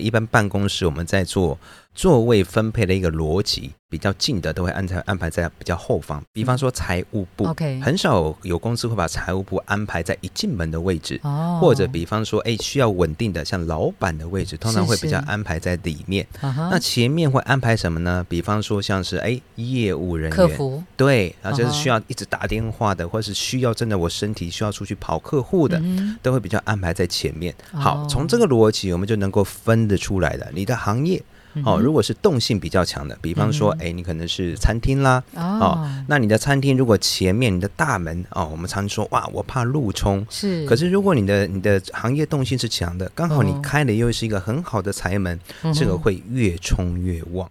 一般办公室我们在做座位分配的一个逻辑，比较近的都会安排安排在比较后方。比方说财务部，OK，很少有公司会把财务部安排在一进门的位置，哦，或者比方说，哎，需要稳定的，像老板的位置，通常会比较安排在里面。那前面会安排什么呢？比方说，像是哎，业务人员、客服，对，然后就是需要一直打电话的，或是需要真的我身体需要出去跑客户的，都会比较安排在前面。好，从这个逻辑，我们就能够分得出来的，你的行业。哦，如果是动性比较强的，比方说，哎，你可能是餐厅啦，哦，那你的餐厅如果前面你的大门哦，我们常说哇，我怕路冲，是。可是如果你的你的行业动性是强的，刚好你开的又是一个很好的财门，这个会越冲越旺。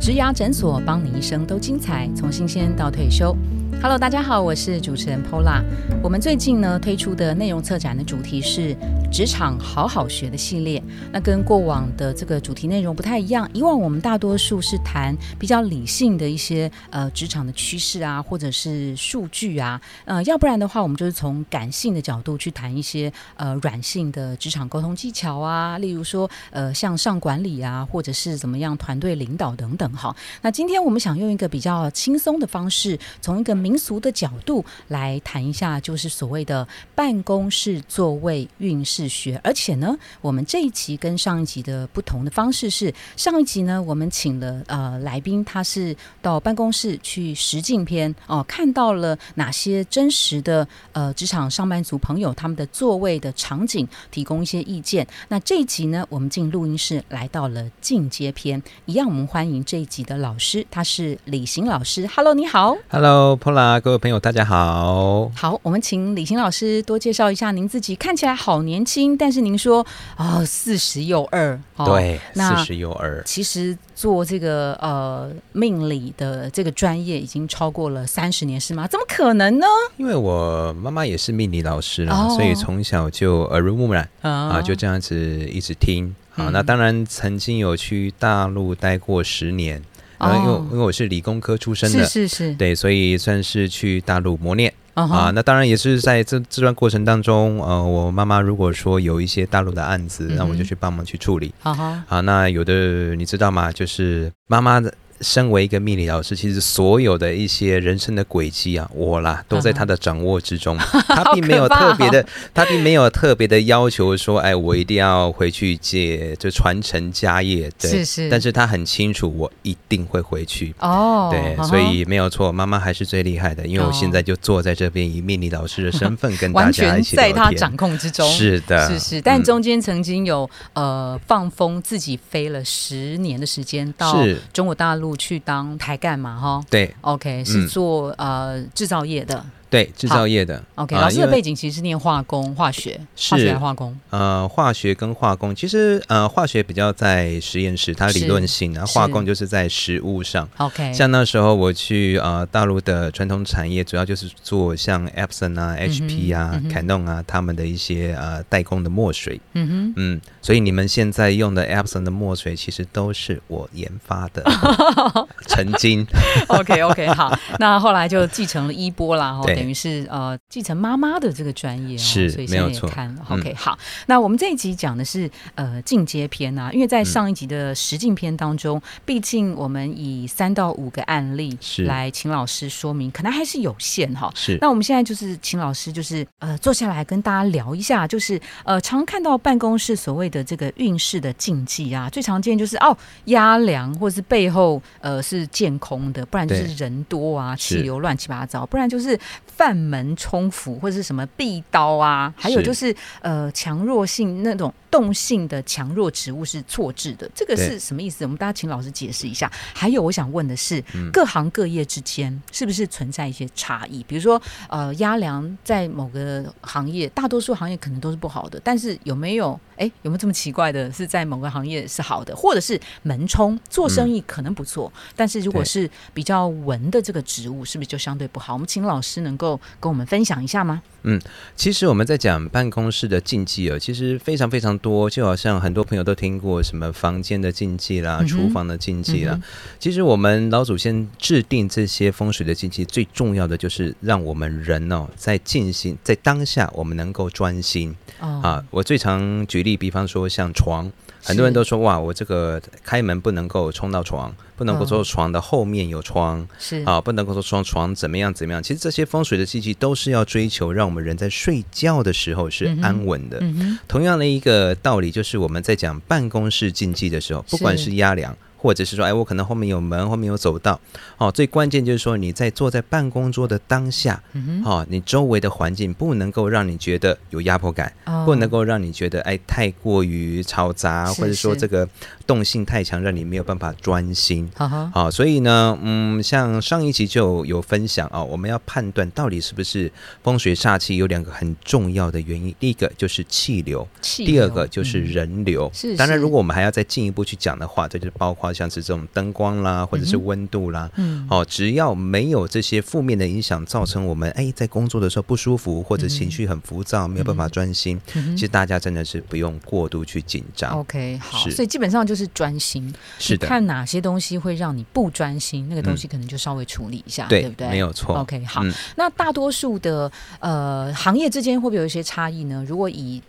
植牙诊所，帮你一生都精彩，从新鲜到退休。Hello，大家好，我是主持人 Pola。我们最近呢推出的内容策展的主题是职场好好学的系列。那跟过往的这个主题内容不太一样，以往我们大多数是谈比较理性的一些呃职场的趋势啊，或者是数据啊，呃，要不然的话，我们就是从感性的角度去谈一些呃软性的职场沟通技巧啊，例如说呃向上管理啊，或者是怎么样团队领导等等哈。那今天我们想用一个比较轻松的方式，从一个民俗的角度来谈一下，就是所谓的办公室座位运势学。而且呢，我们这一集跟上一集的不同的方式是，上一集呢，我们请了呃来宾，他是到办公室去实境篇哦，看到了哪些真实的呃职场上班族朋友他们的座位的场景，提供一些意见。那这一集呢，我们进录音室来到了进阶篇，一样我们欢迎这一集的老师，他是李行老师。Hello，你好。hello。啊，各位朋友，大家好。好，我们请李欣老师多介绍一下您自己。看起来好年轻，但是您说啊，四十又二。对，四十又二。其实做这个呃命理的这个专业已经超过了三十年，是吗？怎么可能呢？因为我妈妈也是命理老师了，所以从小就耳濡目染啊，就这样子一直听啊。那当然曾经有去大陆待过十年。啊，因为因为我是理工科出身的，是是是，对，所以算是去大陆磨练啊。那当然也是在这这段过程当中，呃，我妈妈如果说有一些大陆的案子，那我就去帮忙去处理。啊，那有的你知道吗？就是妈妈的。身为一个命理老师，其实所有的一些人生的轨迹啊，我啦都在他的掌握之中。他并没有特别的，他并没有特别的要求说，哎，我一定要回去借，就传承家业。对，是是。但是他很清楚，我一定会回去。哦，对，所以没有错，妈妈还是最厉害的，因为我现在就坐在这边，以命理老师的身份跟大家一起 在他掌控之中。是的，是是。但中间曾经有呃放风自己飞了十年的时间到中国大陆。去当台干嘛？哈，对，OK，是做呃制造业的。对制造业的，OK，老师的背景其实是念化工、化学，化学化工。呃，化学跟化工，其实呃，化学比较在实验室，它理论性啊，化工就是在实物上。OK，像那时候我去呃大陆的传统产业，主要就是做像 Epson 啊、HP 啊、凯弄啊他们的一些呃代工的墨水。嗯哼，嗯，所以你们现在用的 Epson 的墨水，其实都是我研发的。曾经。OK OK，好，那后来就继承了衣钵啦。对。等于是呃继承妈妈的这个专业，是，所以现在也看了。OK，好，那我们这一集讲的是呃进阶篇啊，因为在上一集的实境篇当中，毕竟我们以三到五个案例来请老师说明，可能还是有限哈。是，那我们现在就是请老师就是呃坐下来跟大家聊一下，就是呃常看到办公室所谓的这个运势的禁忌啊，最常见就是哦压梁，或者是背后呃是见空的，不然就是人多啊，气流乱七八糟，不然就是。范门冲府或者是什么壁刀啊，还有就是呃强弱性那种动性的强弱植物是错置的，这个是什么意思？我们大家请老师解释一下。还有我想问的是，各行各业之间是不是存在一些差异？比如说呃压粮在某个行业，大多数行业可能都是不好的，但是有没有哎有没有这么奇怪的是在某个行业是好的，或者是门冲做生意可能不错，但是如果是比较文的这个植物，是不是就相对不好？我们请老师能。够跟我们分享一下吗？嗯，其实我们在讲办公室的禁忌啊，其实非常非常多，就好像很多朋友都听过什么房间的禁忌啦、厨房的禁忌啦。其实我们老祖先制定这些风水的禁忌，最重要的就是让我们人哦，在进行在当下我们能够专心啊。我最常举例，比方说像床。很多人都说哇，我这个开门不能够冲到床，不能够说床的后面有窗，是啊，不能够说床床怎么样怎么样。其实这些风水的禁忌都是要追求让我们人在睡觉的时候是安稳的。同样的一个道理，就是我们在讲办公室禁忌的时候，不管是压梁。或者是说，哎，我可能后面有门，后面有走道，哦，最关键就是说你在坐在办公桌的当下，哦，你周围的环境不能够让你觉得有压迫感，不能够让你觉得哎太过于嘈杂，或者说这个动性太强，让你没有办法专心。好，所以呢，嗯，像上一集就有分享啊，我们要判断到底是不是风水煞气，有两个很重要的原因，第一个就是气流，第二个就是人流。是，当然，如果我们还要再进一步去讲的话，这就包括。像是这种灯光啦，或者是温度啦，嗯，哦，只要没有这些负面的影响，造成我们哎在工作的时候不舒服，或者情绪很浮躁，没有办法专心，其实大家真的是不用过度去紧张。OK，好，所以基本上就是专心。是的，看哪些东西会让你不专心，那个东西可能就稍微处理一下，对不对？没有错。OK，好，那大多数的呃行业之间会不会有一些差异呢？如果以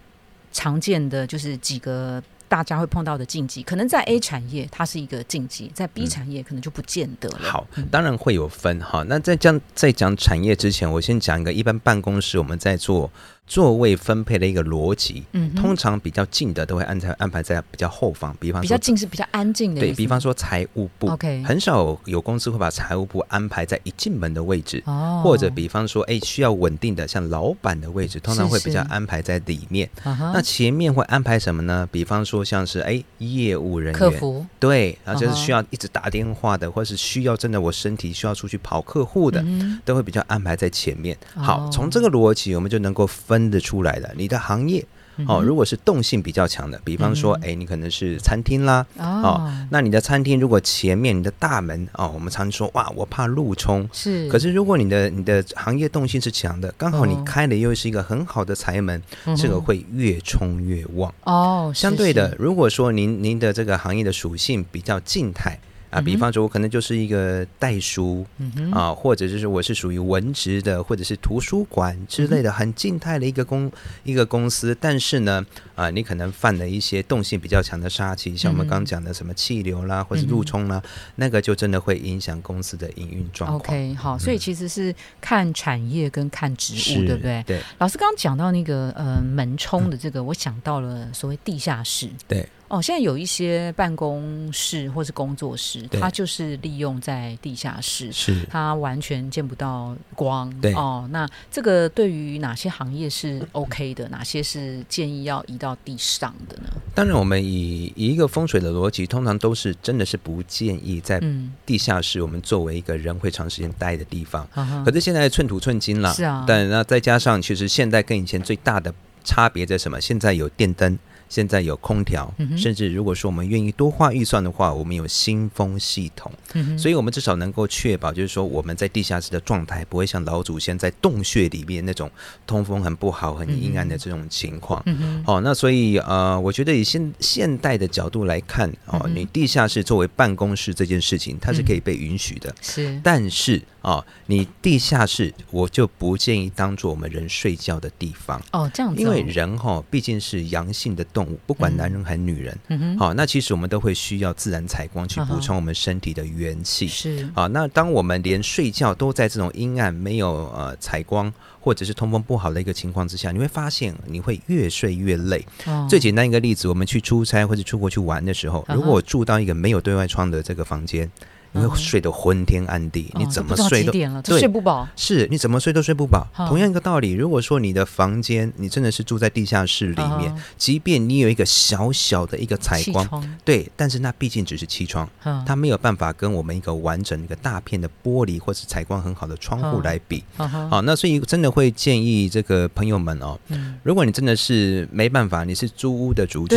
常见的就是几个。大家会碰到的禁忌，可能在 A 产业它是一个禁忌，在 B 产业可能就不见得了。好，当然会有分哈。那在讲在讲产业之前，我先讲一个一般办公室我们在做。座位分配的一个逻辑，嗯，通常比较近的都会安排安排在比较后方，比方比较近是比较安静的，对比方说财务部，OK，很少有公司会把财务部安排在一进门的位置，哦，或者比方说，哎，需要稳定的像老板的位置，通常会比较安排在里面。那前面会安排什么呢？比方说像是哎业务人员，客服，对，然后就是需要一直打电话的，或是需要真的我身体需要出去跑客户的，都会比较安排在前面。好，从这个逻辑，我们就能够分得出来的。你的行业哦，如果是动性比较强的，比方说，哎，你可能是餐厅啦，哦，那你的餐厅如果前面你的大门哦，我们常说哇，我怕路冲，是。可是如果你的你的行业动性是强的，刚好你开的又是一个很好的财门，这个会越冲越旺哦。相对的，如果说您您的这个行业的属性比较静态。啊，比方说，我可能就是一个代书啊，或者就是我是属于文职的，或者是图书馆之类的很静态的一个公一个公司。但是呢，啊，你可能犯了一些动性比较强的杀气，像我们刚讲的什么气流啦，或者路冲啦，那个就真的会影响公司的营运状况。OK，好，所以其实是看产业跟看职务，对不对？对。老师刚刚讲到那个呃门冲的这个，我想到了所谓地下室。对。哦，现在有一些办公室或是工作室，它就是利用在地下室，是它完全见不到光。对哦，那这个对于哪些行业是 OK 的？哪些是建议要移到地上的呢？当然，我们以以一个风水的逻辑，通常都是真的是不建议在地下室，我们作为一个人会长时间待的地方。可是现在寸土寸金了，是啊。但那再加上，其实现在跟以前最大的差别在什么？现在有电灯。现在有空调，甚至如果说我们愿意多花预算的话，我们有新风系统，所以我们至少能够确保，就是说我们在地下室的状态不会像老祖先在洞穴里面那种通风很不好、很阴暗的这种情况。哦，那所以呃，我觉得以现现代的角度来看，哦，你地下室作为办公室这件事情，它是可以被允许的。是，但是啊，你地下室我就不建议当做我们人睡觉的地方。哦，这样子，因为人哈毕竟是阳性的动物。不管男人还是女人，嗯好，那其实我们都会需要自然采光去补充我们身体的元气。是啊，那当我们连睡觉都在这种阴暗、没有呃采光或者是通风不好的一个情况之下，你会发现你会越睡越累。最简单一个例子，我们去出差或者出国去玩的时候，如果我住到一个没有对外窗的这个房间。你会睡得昏天暗地，你怎么睡都对，睡不饱。是你怎么睡都睡不饱。同样一个道理，如果说你的房间你真的是住在地下室里面，即便你有一个小小的一个采光，对，但是那毕竟只是气窗，它没有办法跟我们一个完整一个大片的玻璃或是采光很好的窗户来比。好，那所以真的会建议这个朋友们哦，如果你真的是没办法，你是租屋的主体，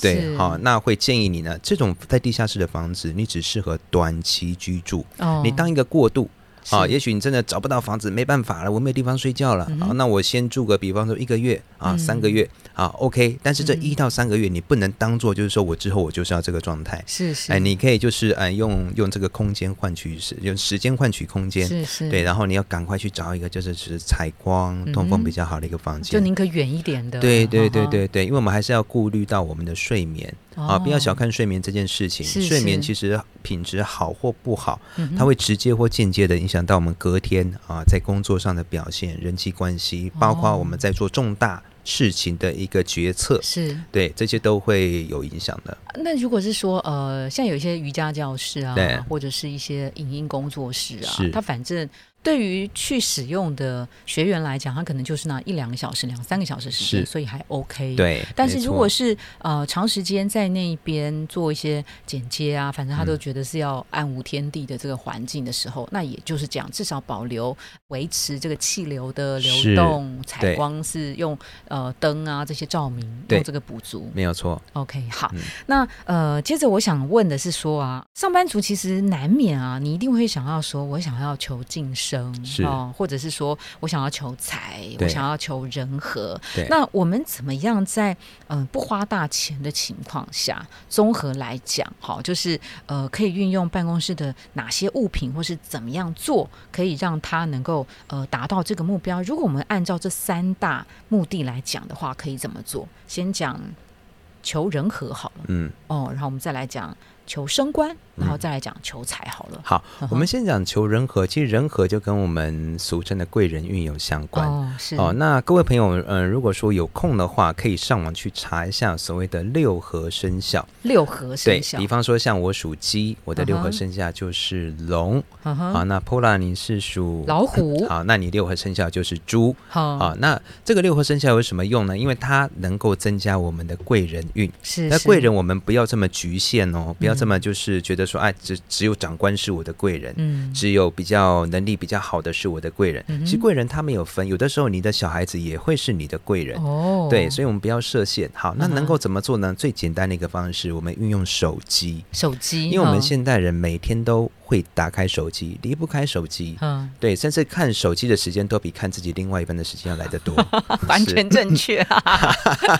对，好，那会建议你呢，这种在地下室的房子，你只适合短。期居住，你当一个过渡啊，也许你真的找不到房子，没办法了，我没有地方睡觉了。好，那我先住个，比方说一个月啊，三个月啊，OK。但是这一到三个月，你不能当做就是说我之后我就是要这个状态。是是。哎，你可以就是哎用用这个空间换取时，用时间换取空间。是是。对，然后你要赶快去找一个就是是采光、通风比较好的一个房间。就宁可远一点的。对对对对对，因为我们还是要顾虑到我们的睡眠啊，不要小看睡眠这件事情。睡眠其实品质好或不好，它会直接或间接的影响到我们隔天啊在工作上的表现、人际关系，包括我们在做重大事情的一个决策，是对这些都会有影响的。那如果是说呃，像有一些瑜伽教室啊，或者是一些影音工作室啊，它反正。对于去使用的学员来讲，他可能就是那一两个小时、两三个小时时间，所以还 OK。对，但是如果是呃长时间在那边做一些剪接啊，反正他都觉得是要暗无天地的这个环境的时候，那也就是讲至少保留、维持这个气流的流动，采光是用呃灯啊这些照明用这个补足，没有错。OK，好，那呃接着我想问的是说啊，上班族其实难免啊，你一定会想要说，我想要求晋升。是哦，或者是说我想要求财，我想要求人和。那我们怎么样在嗯不花大钱的情况下，综合来讲，好，就是呃可以运用办公室的哪些物品，或是怎么样做，可以让他能够呃达到这个目标？如果我们按照这三大目的来讲的话，可以怎么做？先讲求人和好了，嗯，哦，然后我们再来讲。求升官，然后再来讲求财好了。好，我们先讲求人和。其实人和就跟我们俗称的贵人运有相关。哦，是。哦，那各位朋友，嗯，如果说有空的话，可以上网去查一下所谓的六合生肖。六合生肖，比方说像我属鸡，我的六合生肖就是龙。好，那 Pola 你是属老虎。好，那你六合生肖就是猪。好，那这个六合生肖有什么用呢？因为它能够增加我们的贵人运。是。那贵人我们不要这么局限哦，不要。这么就是觉得说，哎，只只有长官是我的贵人，嗯，只有比较能力比较好的是我的贵人。其实贵人他没有分，有的时候你的小孩子也会是你的贵人哦。对，所以我们不要设限。好，那能够怎么做呢？最简单的一个方式，我们运用手机。手机，因为我们现代人每天都会打开手机，离不开手机。嗯，对，甚至看手机的时间都比看自己另外一半的时间要来得多。完全正确。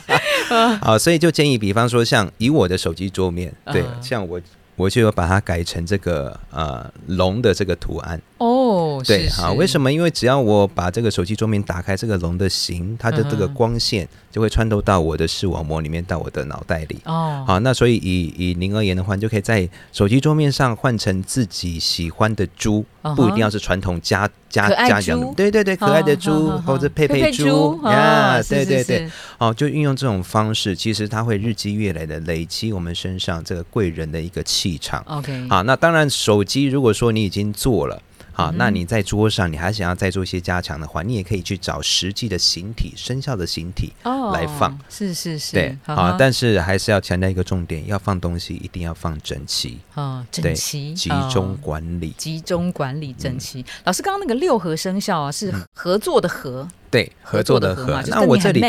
好，所以就建议，比方说像以我的手机桌面，对，像。我我就要把它改成这个呃龙的这个图案。哦，对，好，为什么？因为只要我把这个手机桌面打开，这个龙的形，它的这个光线就会穿透到我的视网膜里面，到我的脑袋里。哦。好，那所以以以您而言的话，你就可以在手机桌面上换成自己喜欢的猪，不一定要是传统家家家养，对对对，可爱的猪或者佩佩猪呀，对对对，哦，就运用这种方式，其实它会日积月累的累积我们身上这个贵人的一个气。气场，OK，好，那当然，手机如果说你已经做了，好，那你在桌上，你还想要再做一些加强的话，你也可以去找实际的形体、生肖的形体来放，是是是，对，好，但是还是要强调一个重点，要放东西一定要放整齐。啊，整齐，集中管理，集中管理整齐。老师刚刚那个六合生肖啊，是合作的合。对合作的合，那我这里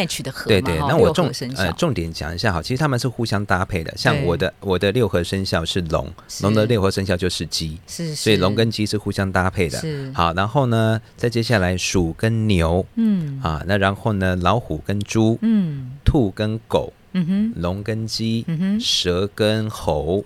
对对，那我重呃重点讲一下哈，其实他们是互相搭配的。像我的我的六合生肖是龙，龙的六合生肖就是鸡，是，所以龙跟鸡是互相搭配的。好，然后呢，再接下来鼠跟牛，嗯。啊，那然后呢，老虎跟猪，嗯，兔跟狗，嗯哼，龙跟鸡，嗯哼，蛇跟猴，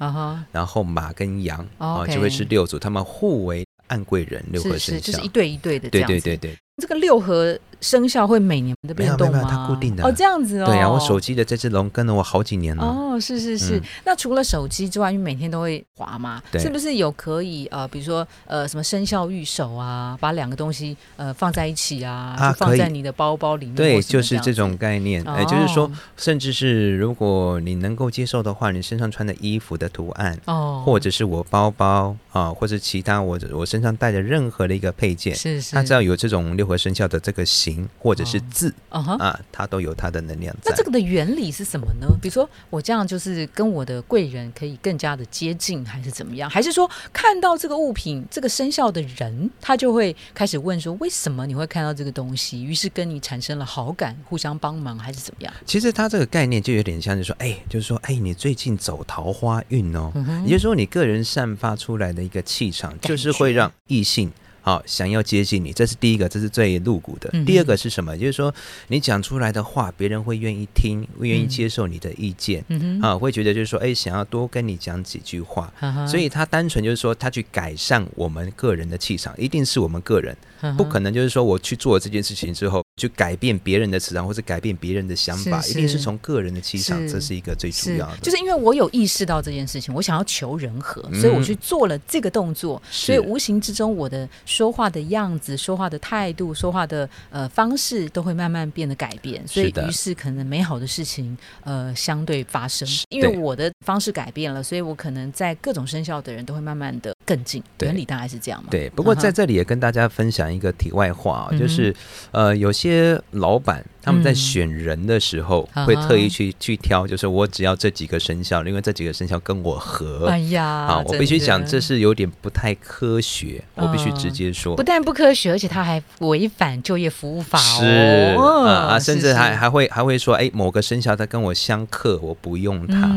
然后马跟羊，啊，就会是六组，他们互为暗贵人，六合生肖，就是一对一对的，对对对对。这个六合生肖会每年的变动吗？它固定的哦，这样子哦。对啊，我手机的这只龙跟了我好几年了。哦，是是是。那除了手机之外，你每天都会滑吗？是不是有可以呃，比如说呃，什么生肖御手啊，把两个东西呃放在一起啊，就放在你的包包里面。对，就是这种概念。哎，就是说，甚至是如果你能够接受的话，你身上穿的衣服的图案，哦，或者是我包包啊，或者其他我我身上带的任何的一个配件，是是，它只要有这种。六合生肖的这个形或者是字啊，它都有它的能量。那这个的原理是什么呢？比如说我这样就是跟我的贵人可以更加的接近，还是怎么样？还是说看到这个物品、这个生肖的人，他就会开始问说：为什么你会看到这个东西？于是跟你产生了好感，互相帮忙，还是怎么样？其实它这个概念就有点像，就是说，哎，就是说，哎，你最近走桃花运哦，也就是说，你个人散发出来的一个气场，就是会让异性。好想要接近你，这是第一个，这是最露骨的。第二个是什么？就是说你讲出来的话，别人会愿意听，会愿意接受你的意见，嗯啊，会觉得就是说，哎，想要多跟你讲几句话。所以他单纯就是说，他去改善我们个人的气场，一定是我们个人，不可能就是说我去做这件事情之后。去改变别人的磁场，或者改变别人的想法，一定是从个人的气场，这是一个最主要的。就是因为我有意识到这件事情，我想要求人和，所以我去做了这个动作，所以无形之中我的说话的样子、说话的态度、说话的呃方式都会慢慢变得改变。所以于是可能美好的事情呃相对发生，因为我的方式改变了，所以我可能在各种生肖的人都会慢慢的更近。原理大概是这样嘛？对。不过在这里也跟大家分享一个题外话，就是呃有些。老板他们在选人的时候会特意去去挑，就是我只要这几个生肖，因为这几个生肖跟我合。哎呀，啊，我必须讲这是有点不太科学，我必须直接说，不但不科学，而且他还违反就业服务法哦。是啊，甚至还还会还会说，哎，某个生肖他跟我相克，我不用它。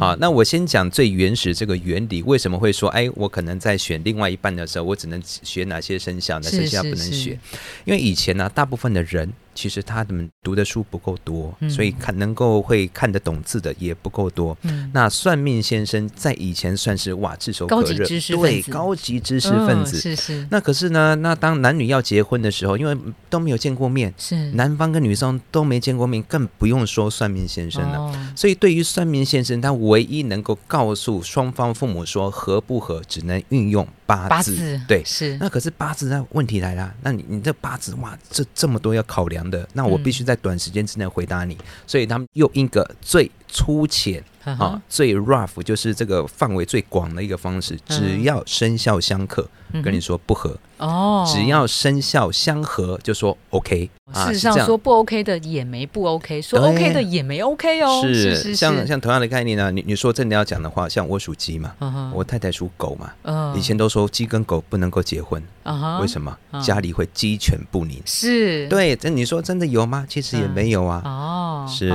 好，那我先讲最原始这个原理，为什么会说，哎，我可能在选另外一半的时候，我只能选哪些生肖，哪些生肖不能选？因为以前呢，大部分的人。其实他们读的书不够多，所以看能够会看得懂字的也不够多。那算命先生在以前算是哇炙手可热，对高级知识分子。是是。那可是呢，那当男女要结婚的时候，因为都没有见过面，是男方跟女生都没见过面，更不用说算命先生了。所以对于算命先生，他唯一能够告诉双方父母说合不合，只能运用。八字对是，那可是八字那问题来了，那你你这八字哇，这这么多要考量的，那我必须在短时间之内回答你，所以他们用一个最粗浅啊、最 rough，就是这个范围最广的一个方式，只要生肖相克，跟你说不合。哦，只要生肖相合，就说 OK。事实上，说不 OK 的也没不 OK，说 OK 的也没 OK 哦。是是像像同样的概念呢，你你说真的要讲的话，像我属鸡嘛，我太太属狗嘛，以前都说鸡跟狗不能够结婚，为什么？家里会鸡犬不宁。是，对，这你说真的有吗？其实也没有啊。哦，是，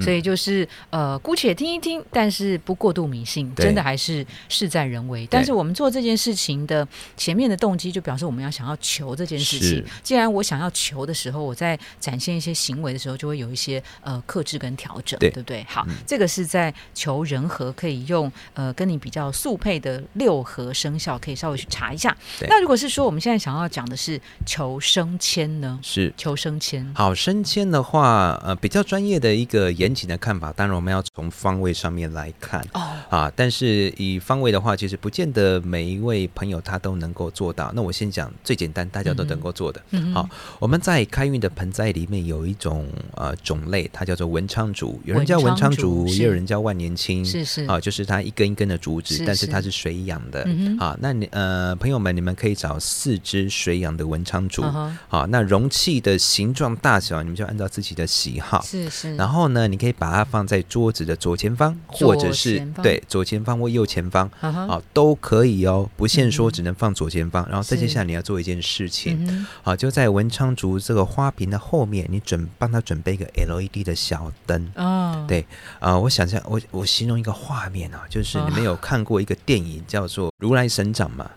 所以就是呃，姑且听一听，但是不过度迷信，真的还是事在人为。但是我们做这件事情的前面的动机，就表示我。们要想要求这件事情，既然我想要求的时候，我在展现一些行为的时候，就会有一些呃克制跟调整，对不对？好，这个是在求人和，可以用呃跟你比较速配的六合生肖，可以稍微去查一下。那如果是说我们现在想要讲的是求升迁呢？是求升迁。好，升迁的话，呃，比较专业的一个严谨的看法，当然我们要从方位上面来看哦啊，但是以方位的话，其实不见得每一位朋友他都能够做到。那我先讲。最简单，大家都能够做的。好，我们在开运的盆栽里面有一种呃种类，它叫做文昌竹，有人叫文昌竹，也有人叫万年青。是是啊，就是它一根一根的竹子，但是它是水养的。啊，那你呃朋友们，你们可以找四只水养的文昌竹。好，那容器的形状大小，你们就按照自己的喜好。是是。然后呢，你可以把它放在桌子的左前方，或者是对左前方或右前方，啊都可以哦，不限说只能放左前方。然后再接下来你要做一件事情，好，就在文昌竹这个花瓶的后面，你准帮他准备一个 LED 的小灯。哦，对，啊，我想象我我形容一个画面啊，就是你们有看过一个电影叫做《如来神掌》吗？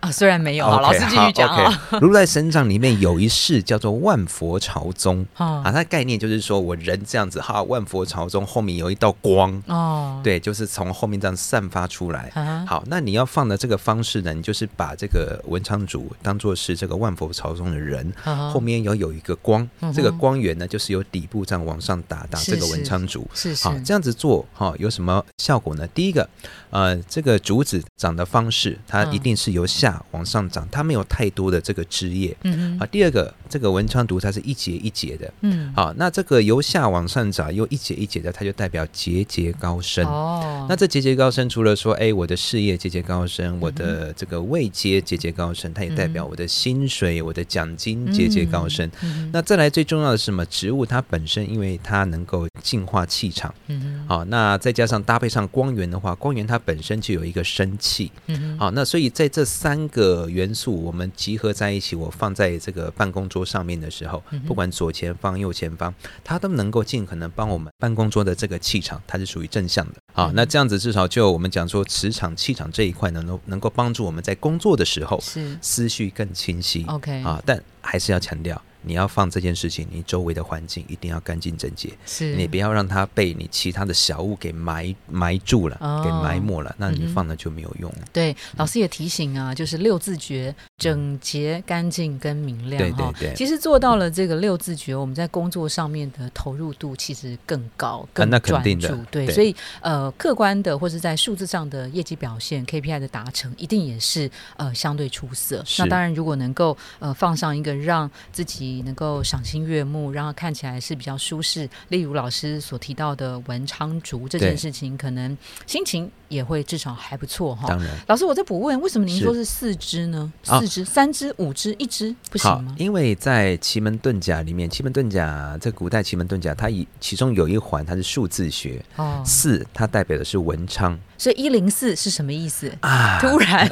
啊，虽然没有，老师继续讲啊。如来神掌里面有一式叫做万佛朝宗 啊，它的概念就是说我人这样子哈，万佛朝宗后面有一道光哦，对，就是从后面这样散发出来。好，那你要放的这个方式呢，你就是把这个文昌主当做是这个万佛朝宗的人，后面要有一个光，这个光源呢，就是由底部这样往上打打这个文昌主。是好，这样子做哈，有什么效果呢？第一个，呃，这个竹子长的方式，它一定是由下往上长，它没有太多的这个枝叶。嗯嗯。啊，第二个，这个文昌竹它是一节一节的。嗯。好，那这个由下往上长又一节一节的，它就代表节节高升。哦。那这节节高升，除了说，哎，我的事业节节高升，我的这个位阶节节高升，它也代表我的薪水、我的奖金节节高升。嗯。那再来最重要的是什么？植物它本身，因为它能够净化气场。嗯好，那再加上搭配上光源的话，光源它本身就有一个生气。嗯好，那所以在这。三个元素我们集合在一起，我放在这个办公桌上面的时候，不管左前方、右前方，它都能够尽可能帮我们办公桌的这个气场，它是属于正向的。好，那这样子至少就我们讲说磁场、气场这一块，能够能够帮助我们在工作的时候，是思绪更清晰。OK，啊，但还是要强调。你要放这件事情，你周围的环境一定要干净整洁，是。你不要让它被你其他的小物给埋埋住了，给埋没了，那你放了就没有用了。对，老师也提醒啊，就是六字诀：整洁、干净跟明亮。对对对，其实做到了这个六字诀，我们在工作上面的投入度其实更高，更专注。对，所以呃，客观的或是在数字上的业绩表现 KPI 的达成，一定也是呃相对出色。那当然，如果能够呃放上一个让自己能够赏心悦目，然后看起来是比较舒适。例如老师所提到的文昌竹这件事情，可能心情也会至少还不错哈。当然，老师我再补问，为什么您说是四肢呢？四支、三只、五只、一只不行吗？因为在奇门遁甲里面，奇门遁甲在古代奇门遁甲，它以其中有一环它是数字学哦，四它代表的是文昌。所以一零四是什么意思啊？突然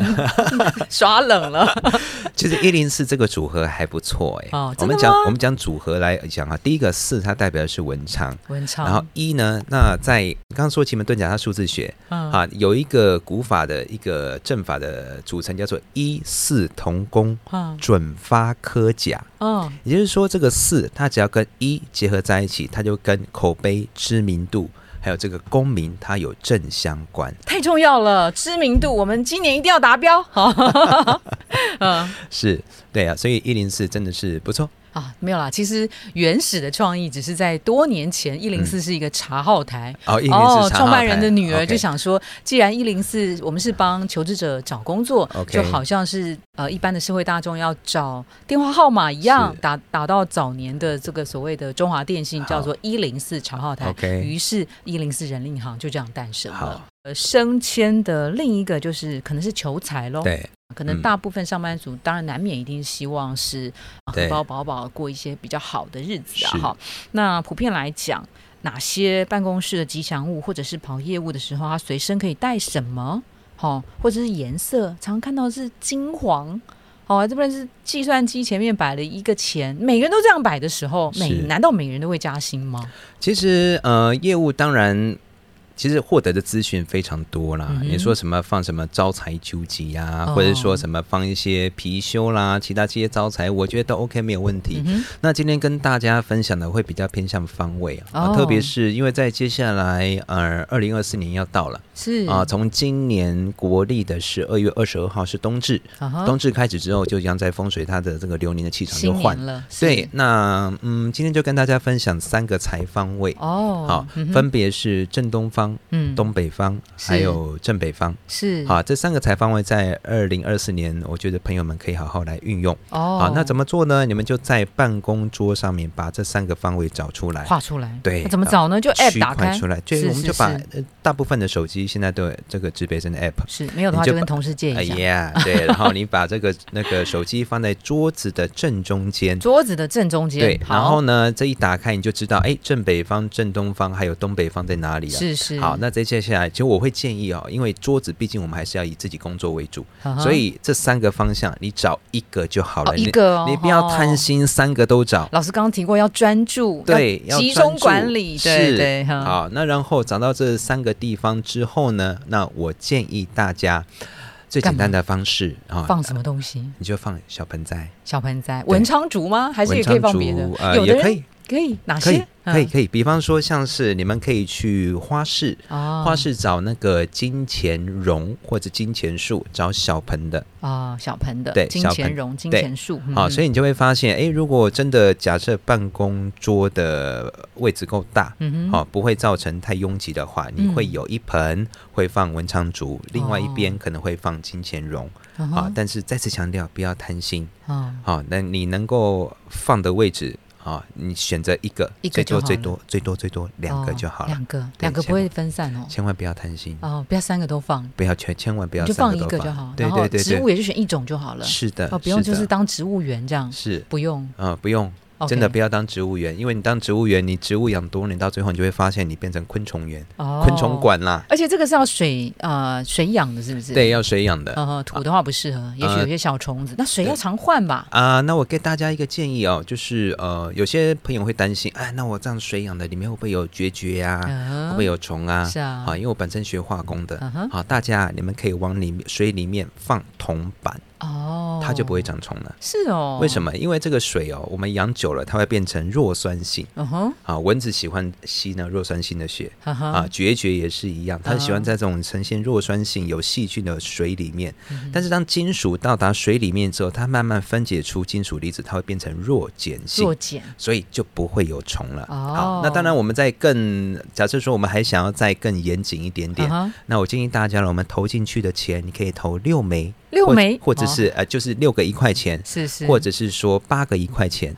耍冷了。其实一零四这个组合还不错哎。哦，我们讲我们讲组合来讲啊，第一个四它代表的是文昌，文昌。然后一呢，那在刚刚说奇门遁甲它数字学啊，有一个古法的一个阵法的组成叫做一四同宫，准发科甲。嗯，也就是说这个四它只要跟一结合在一起，它就跟口碑知名度。还有这个公民，它有正相关，太重要了，知名度，我们今年一定要达标。嗯，是对啊，所以一零四真的是不错。啊，没有啦。其实原始的创意只是在多年前，一零四是一个茶号台。哦，哦，创办人的女儿就想说，既然一零四我们是帮求职者找工作，就好像是呃一般的社会大众要找电话号码一样，打打到早年的这个所谓的中华电信叫做一零四茶号台。于是一零四人力银行就这样诞生了。呃，升迁的另一个就是可能是求财喽。对。可能大部分上班族当然难免一定希望是荷包饱饱过一些比较好的日子啊。哈，那普遍来讲，哪些办公室的吉祥物，或者是跑业务的时候，他随身可以带什么？哈，或者是颜色，常看到是金黄。哦，这边是计算机前面摆了一个钱，每个人都这样摆的时候，每难道每个人都会加薪吗？其实，呃，业务当然。其实获得的资讯非常多啦，你说什么放什么招财九吉呀，或者说什么放一些貔貅啦，其他这些招财，我觉得都 OK 没有问题。那今天跟大家分享的会比较偏向方位啊，特别是因为在接下来呃二零二四年要到了，是。啊，从今年国历的十二月二十二号是冬至，冬至开始之后就将在风水它的这个流年的气场就换。了。对，那嗯，今天就跟大家分享三个财方位。哦，好，分别是正东方。嗯，东北方还有正北方是好，这三个财方位在二零二四年，我觉得朋友们可以好好来运用哦。好，那怎么做呢？你们就在办公桌上面把这三个方位找出来，画出来。对，怎么找呢？就 App 打开出来，就我们就把大部分的手机现在都有这个指北针的 App，是没有的话就跟同事借一下。哎呀对，然后你把这个那个手机放在桌子的正中间，桌子的正中间。对，然后呢，这一打开你就知道，哎，正北方、正东方还有东北方在哪里啊。是是。好，那再接下来，其实我会建议哦，因为桌子毕竟我们还是要以自己工作为主，所以这三个方向你找一个就好了，一个，你不要贪心，三个都找。老师刚刚提过要专注，对，要集中管理，是，对，好。那然后找到这三个地方之后呢，那我建议大家最简单的方式啊，放什么东西？你就放小盆栽，小盆栽，文昌竹吗？还是也可以放别的？呃，也可以。可以哪些？可以可以，比方说像是你们可以去花市，花市找那个金钱榕或者金钱树，找小盆的啊，小盆的对，金钱榕、金钱树。好，所以你就会发现，哎，如果真的假设办公桌的位置够大，嗯好，不会造成太拥挤的话，你会有一盆会放文昌竹，另外一边可能会放金钱榕。好，但是再次强调，不要贪心。好，那你能够放的位置。啊，你选择一个，一个最多最多最多最多两个就好了，两个两个不会分散哦，千万不要贪心。哦，不要三个都放，不要全千万不要就放。一个就好，对对对，植物也就选一种就好了，是的，哦，不用就是当植物园这样，是。不用。啊，不用真的不要当植物园，因为你当植物园，你植物养多年，到最后你就会发现你变成昆虫园、昆虫馆啦。而且这个是要水呃水养的，是不是？对，要水养的。土的话不适合，也许有些小虫子，那水要常换吧。啊，那我给大家一个建议哦，就是呃，有些朋友会担心，哎，那我这样水养的里面会不会有孑孓啊？会不会有虫啊？是啊。好，因为我本身学化工的，好，大家你们可以往里面水里面放铜板。哦，它就不会长虫了。是哦，为什么？因为这个水哦，我们养久了，它会变成弱酸性。嗯哼，啊，蚊子喜欢吸呢弱酸性的血。啊，决绝也是一样，它喜欢在这种呈现弱酸性、有细菌的水里面。但是当金属到达水里面之后，它慢慢分解出金属离子，它会变成弱碱性。弱碱，所以就不会有虫了。好，那当然，我们在更假设说，我们还想要再更严谨一点点，那我建议大家了，我们投进去的钱，你可以投六枚。六枚，或者是呃，就是六个一块钱，是是，或者是说八个一块钱。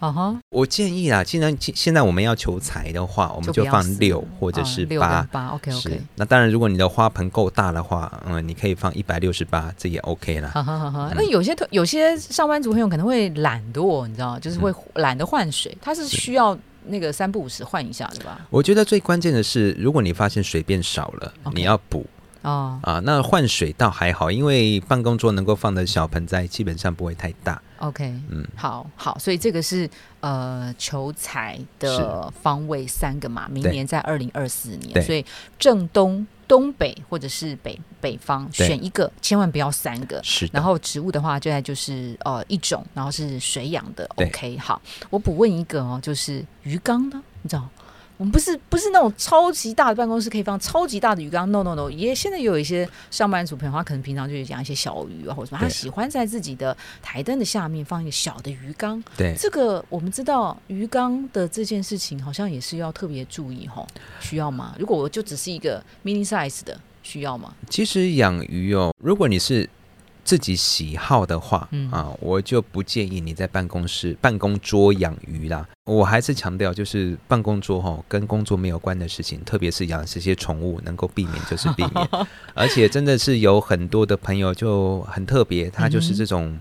我建议啊，既然现在我们要求财的话，我们就放六或者是八。八 OK OK。那当然，如果你的花盆够大的话，嗯，你可以放一百六十八，这也 OK 了。好好好好。那有些有些上班族朋友可能会懒惰，你知道，就是会懒得换水，他是需要那个三不五时换一下，对吧？我觉得最关键的是，如果你发现水变少了，你要补。哦啊，那换水倒还好，因为办公桌能够放的小盆栽基本上不会太大。OK，嗯，好好，所以这个是呃求财的方位三个嘛，明年在二零二四年，所以正东、东北或者是北北方选一个，千万不要三个。是，然后植物的话，就在就是呃一种，然后是水养的。OK，好，我补问一个哦，就是鱼缸呢，你知道？我们不是不是那种超级大的办公室可以放超级大的鱼缸，no no no，也现在有一些上班族朋友，他可能平常就是养一些小鱼啊或者什么，他喜欢在自己的台灯的下面放一个小的鱼缸。对，这个我们知道鱼缸的这件事情好像也是要特别注意哈，需要吗？如果我就只是一个 mini size 的，需要吗？其实养鱼哦，如果你是。自己喜好的话，啊，我就不建议你在办公室、办公桌养鱼啦。我还是强调，就是办公桌哈，跟工作没有关的事情，特别是养这些宠物，能够避免就是避免。而且真的是有很多的朋友就很特别，他就是这种。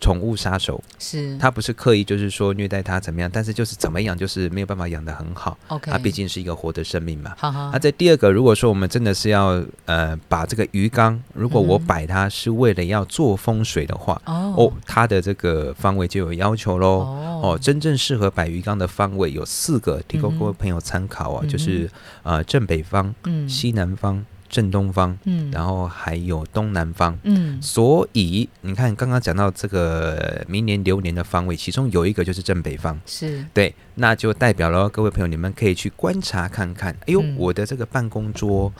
宠物杀手是，他不是刻意就是说虐待它怎么样，但是就是怎么养就是没有办法养的很好。OK，它毕竟是一个活的生命嘛。好好。那在第二个，如果说我们真的是要呃把这个鱼缸，如果我摆它是为了要做风水的话，哦，它的这个方位就有要求喽。哦，真正适合摆鱼缸的方位有四个，提供各位朋友参考啊，就是呃正北方、西南方。正东方，嗯，然后还有东南方，嗯，所以你看刚刚讲到这个明年流年的方位，其中有一个就是正北方，是。对，那就代表了各位朋友，你们可以去观察看看，哎呦，我的这个办公桌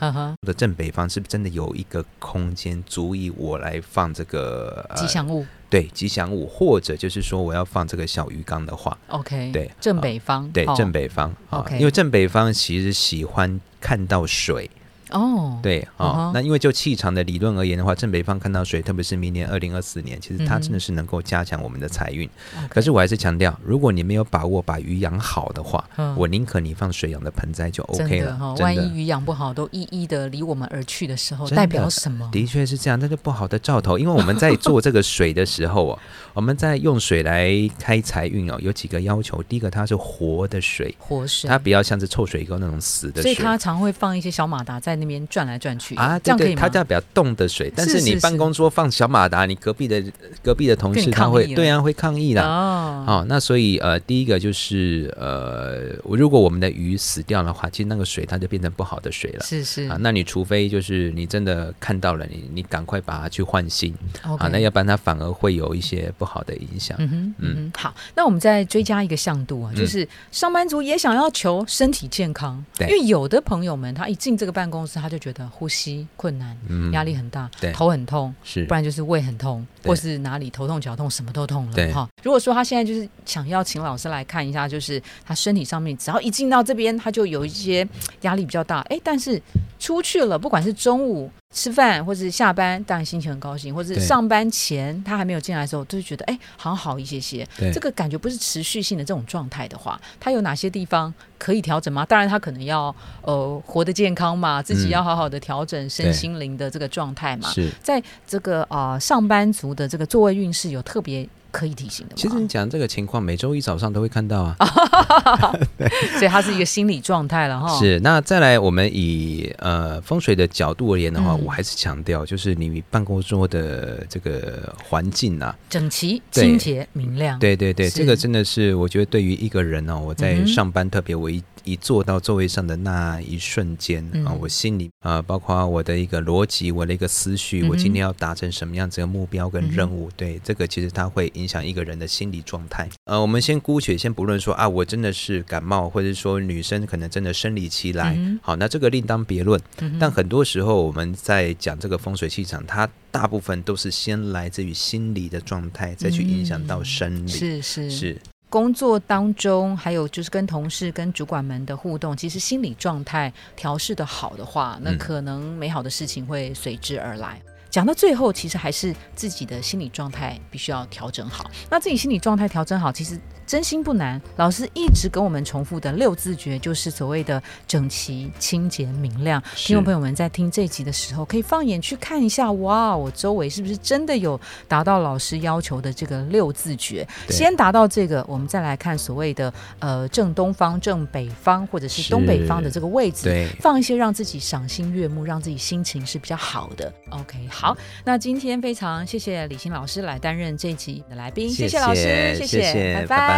的正北方是不是真的有一个空间足以我来放这个吉祥物？对，吉祥物，或者就是说我要放这个小鱼缸的话，OK，对，正北方，对，正北方，OK，因为正北方其实喜欢看到水。哦，对哦，那因为就气场的理论而言的话，正北方看到水，特别是明年二零二四年，其实它真的是能够加强我们的财运。可是我还是强调，如果你没有把握把鱼养好的话，我宁可你放水养的盆栽就 OK 了。哈，万一鱼养不好，都一一的离我们而去的时候，代表什么？的确是这样，那就不好的兆头。因为我们在做这个水的时候哦，我们在用水来开财运哦，有几个要求。第一个，它是活的水，活水，它比较像是臭水沟那种死的。所以它常会放一些小马达在。那边转来转去啊，这样可以吗？它代表动的水，但是你办公桌放小马达，你隔壁的隔壁的同事他会对啊会抗议的哦。好，那所以呃，第一个就是呃，如果我们的鱼死掉的话，其实那个水它就变成不好的水了。是是啊，那你除非就是你真的看到了，你你赶快把它去换新啊，那要不然它反而会有一些不好的影响。嗯哼嗯，好，那我们再追加一个向度啊，就是上班族也想要求身体健康，因为有的朋友们他一进这个办公。他就觉得呼吸困难，压力很大，头很痛，是，不然就是胃很痛，或是哪里头痛脚痛，什么都痛了哈。如果说他现在就是想要请老师来看一下，就是他身体上面只要一进到这边，他就有一些压力比较大，哎，但是出去了，不管是中午。吃饭或者是下班，当然心情很高兴；或者是上班前他还没有进来的时候，都是觉得哎，好像好一些些。这个感觉不是持续性的这种状态的话，他有哪些地方可以调整吗？当然，他可能要呃活得健康嘛，自己要好好的调整身心灵的这个状态嘛。是，在这个啊上班族的这个座位运势有特别可以提醒的。其实你讲这个情况，每周一早上都会看到啊。所以它是一个心理状态了哈。是，那再来，我们以呃风水的角度而言的话，我还是强调，就是你办公桌的这个环境啊，整齐、清洁、明亮。对对对，这个真的是我觉得对于一个人呢，我在上班特别我一。一坐到座位上的那一瞬间啊，我心里啊，包括我的一个逻辑，我的一个思绪，我今天要达成什么样子的目标跟任务，对这个其实它会影响一个人的心理状态。呃，我们先姑且先不论说啊，我真的是感冒，或者说女生可能真的生理期来，好，那这个另当别论。但很多时候我们在讲这个风水气场，它大部分都是先来自于心理的状态，再去影响到生理。是是是。工作当中，还有就是跟同事、跟主管们的互动，其实心理状态调试的好的话，那可能美好的事情会随之而来。讲到最后，其实还是自己的心理状态必须要调整好。那自己心理状态调整好，其实。真心不难，老师一直跟我们重复的六字诀就是所谓的整齐、清洁、明亮。听众朋友们在听这集的时候，可以放眼去看一下，哇，我周围是不是真的有达到老师要求的这个六字诀？先达到这个，我们再来看所谓的呃正东方、正北方或者是东北方的这个位置，放一些让自己赏心悦目、让自己心情是比较好的。OK，好，那今天非常谢谢李欣老师来担任这一集的来宾，谢谢老师，谢谢，拜拜